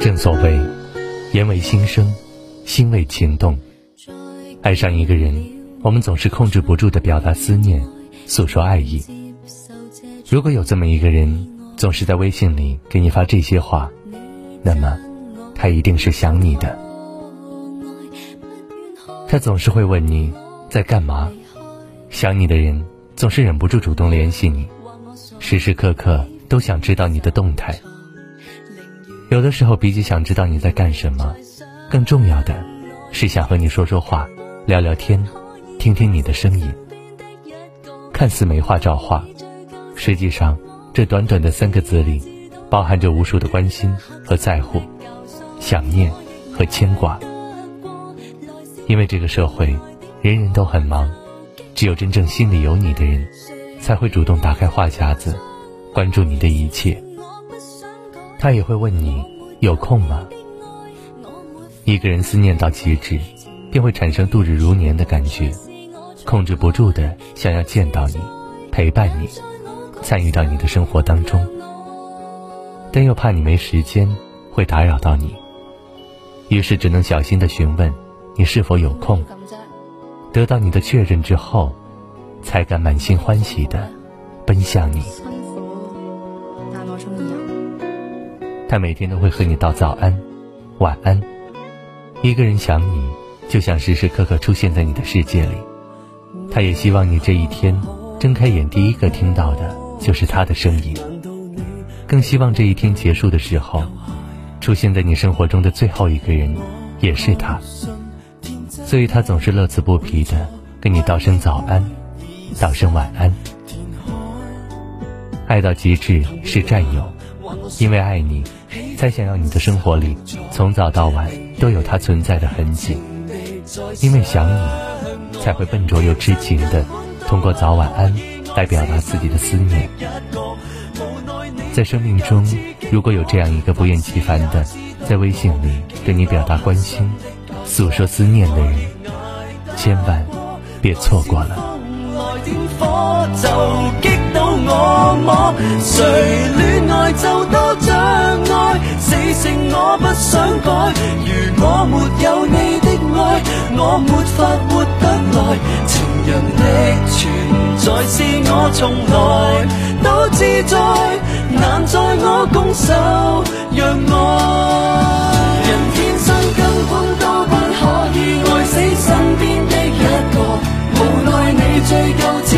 正所谓，言为心声，心为情动。爱上一个人，我们总是控制不住的表达思念，诉说爱意。如果有这么一个人，总是在微信里给你发这些话，那么，他一定是想你的。他总是会问你在干嘛，想你的人总是忍不住主动联系你，时时刻刻都想知道你的动态。有的时候比起想知道你在干什么，更重要的是想和你说说话、聊聊天，听听你的声音。看似没话找话，实际上这短短的三个字里，包含着无数的关心和在乎、想念和牵挂。因为这个社会，人人都很忙，只有真正心里有你的人，才会主动打开话匣子，关注你的一切。他也会问你有空吗？一个人思念到极致，便会产生度日如年的感觉，控制不住的想要见到你，陪伴你，参与到你的生活当中。但又怕你没时间，会打扰到你，于是只能小心的询问你是否有空。得到你的确认之后，才敢满心欢喜的奔向你。他每天都会和你道早安、晚安。一个人想你，就想时时刻刻出现在你的世界里。他也希望你这一天睁开眼第一个听到的就是他的声音，更希望这一天结束的时候，出现在你生活中的最后一个人也是他。所以他总是乐此不疲的跟你道声早安，道声晚安。爱到极致是占有，因为爱你。才想要你的生活里，从早到晚都有他存在的痕迹。因为想你，才会笨拙又痴情的通过早晚安来表达自己的思念。在生命中，如果有这样一个不厌其烦的在微信里对你表达关心、诉说思念的人，千万别错过了。想改，如我没有你的爱，我没法活得来。情人的存在是我从来都自在，难在我拱手让爱。人天生根本都不可以爱死身边的一个，无奈你最够。